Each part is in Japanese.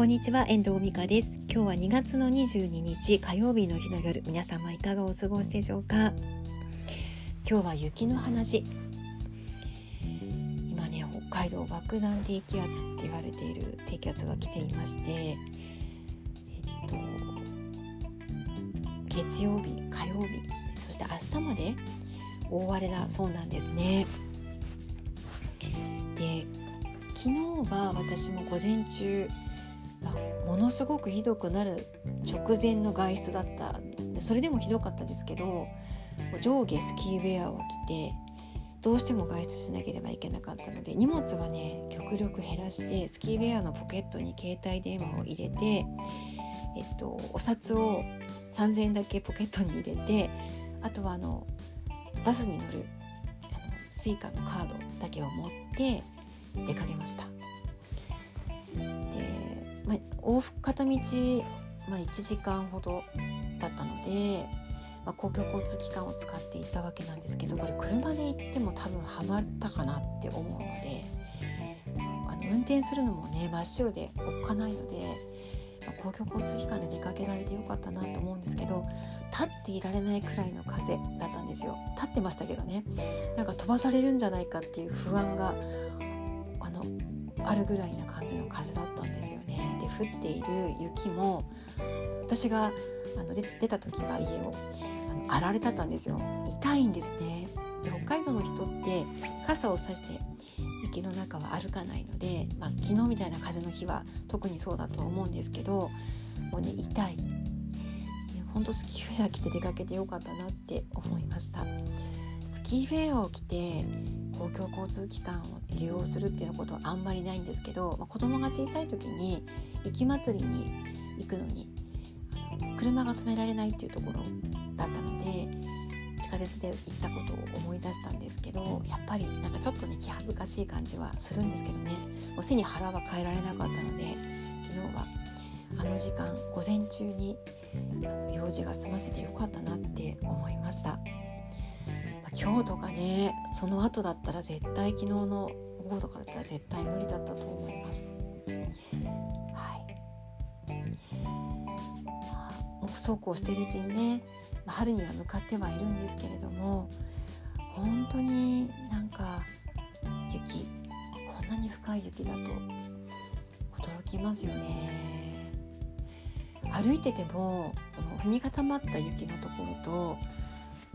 こんにちは遠藤美香です。今日は2月の22日火曜日の日の夜皆様いかがお過ごしでしょうか？今日は雪の話。今ね北海道爆弾低気圧って言われている低気圧が来ていましてえっと月曜日火曜日そして明日まで大荒れだそうなんですね。で昨日は私も午前中ものすごくひどくなる直前の外出だったそれでもひどかったですけど上下スキーウェアを着てどうしても外出しなければいけなかったので荷物はね極力減らしてスキーウェアのポケットに携帯電話を入れて、えっと、お札を3,000円だけポケットに入れてあとはあのバスに乗るあのスイカのカードだけを持って出かけました。まあ、往復片道、まあ、1時間ほどだったので、まあ、公共交通機関を使っていたわけなんですけどこれ車で行っても多分ハマったかなって思うのであの運転するのもね真っ白でおっかないので、まあ、公共交通機関で出かけられてよかったなと思うんですけど立っていられないくらいの風だったんですよ立ってましたけどねなんか飛ばされるんじゃないかっていう不安があのあるぐらいな感じの風だったんですよ。降っている雪も私があの出た時は家をあのあられだったんですよ。痛いんですね。で北海道の人って傘を差して雪の中は歩かないので、まあ、昨日みたいな風の日は特にそうだと思うんですけどもうね痛い。本当スキーフェア着て出かけてよかったなって思いました。スキーフェアを着て公共交通機関を利用するっていうことはあんまりないんですけど、まあ、子供が小さい時に雪まつりに行くのに車が止められないっていうところだったので地下鉄で行ったことを思い出したんですけどやっぱりなんかちょっとね気恥ずかしい感じはするんですけどねもう背に腹は変えられなかったので昨日はあの時間午前中に用事が済ませてよかったなって思いました。今日とかねその後だったら絶対昨日の午後とかだったら絶対無理だったと思います。そうこうしているうちにね春には向かってはいるんですけれども本当になんか雪こんなに深い雪だと驚きますよね。歩いててもこの踏み固まった雪のところと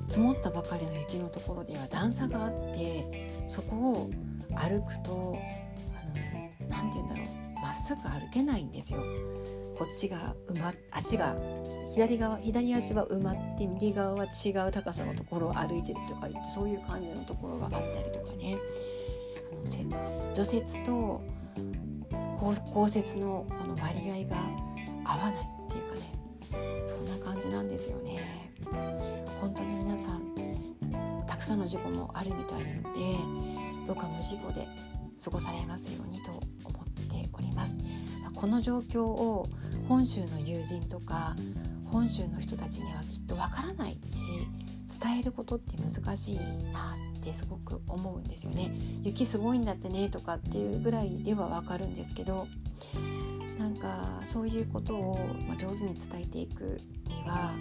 積もったばかりの雪のところでは段差があってそこを歩くと何て言うんだろうまっすぐ歩けないんですよ。こっちが埋ま足が左側左足は埋まって右側は違う高さのところを歩いてるとかそういう感じのところがあったりとかねあの除雪と降雪のこの割合が合わないっていうかねそんな感じなんですよね。本当に皆さんたくさんの事故もあるみたいなのでどうか無事故で過ごされますようにと思っております。この状況を本州の友人とか本州の人たちにはきっとわからないし伝えることって難しいなってすごく思うんですよね。雪すごいんだってねとかっていうぐらいではわかるんですけどなんかそういうことを、上手に伝えていくには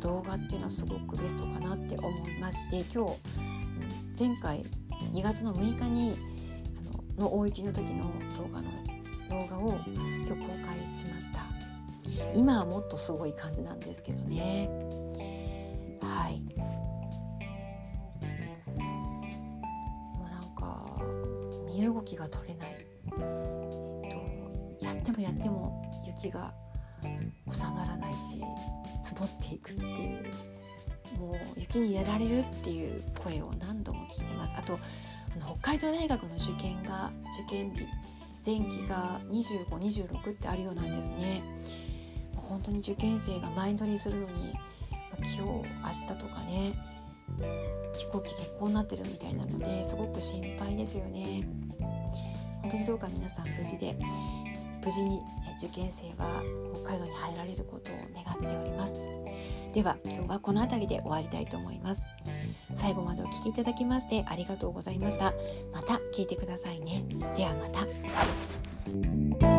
動画っていうのはすごくベストかなって思いまして今日前回2月の6日にの大雪の時の動画の動画を今日公開しました。今はもっとすごい感じなんですけどね。はい。もうなんか身動きが取れない、えっと、やってもやっても雪が収まらないし積もっていくっていうもう雪にやられるっていう声を何度も聞いてます。あとあの北海道大学の受験が受験日前期が2526ってあるようなんですね。本当に受験生が前乗りするのに今日明日とかね飛行機欠航になってるみたいなのですごく心配ですよね。本当にどうか皆さん無事で無事に受験生は北海道に入られることを願っております。では今日はこの辺りで終わりたいと思います。最後までお聴きいただきましてありがとうございました。また聞いてくださいね。ではまた。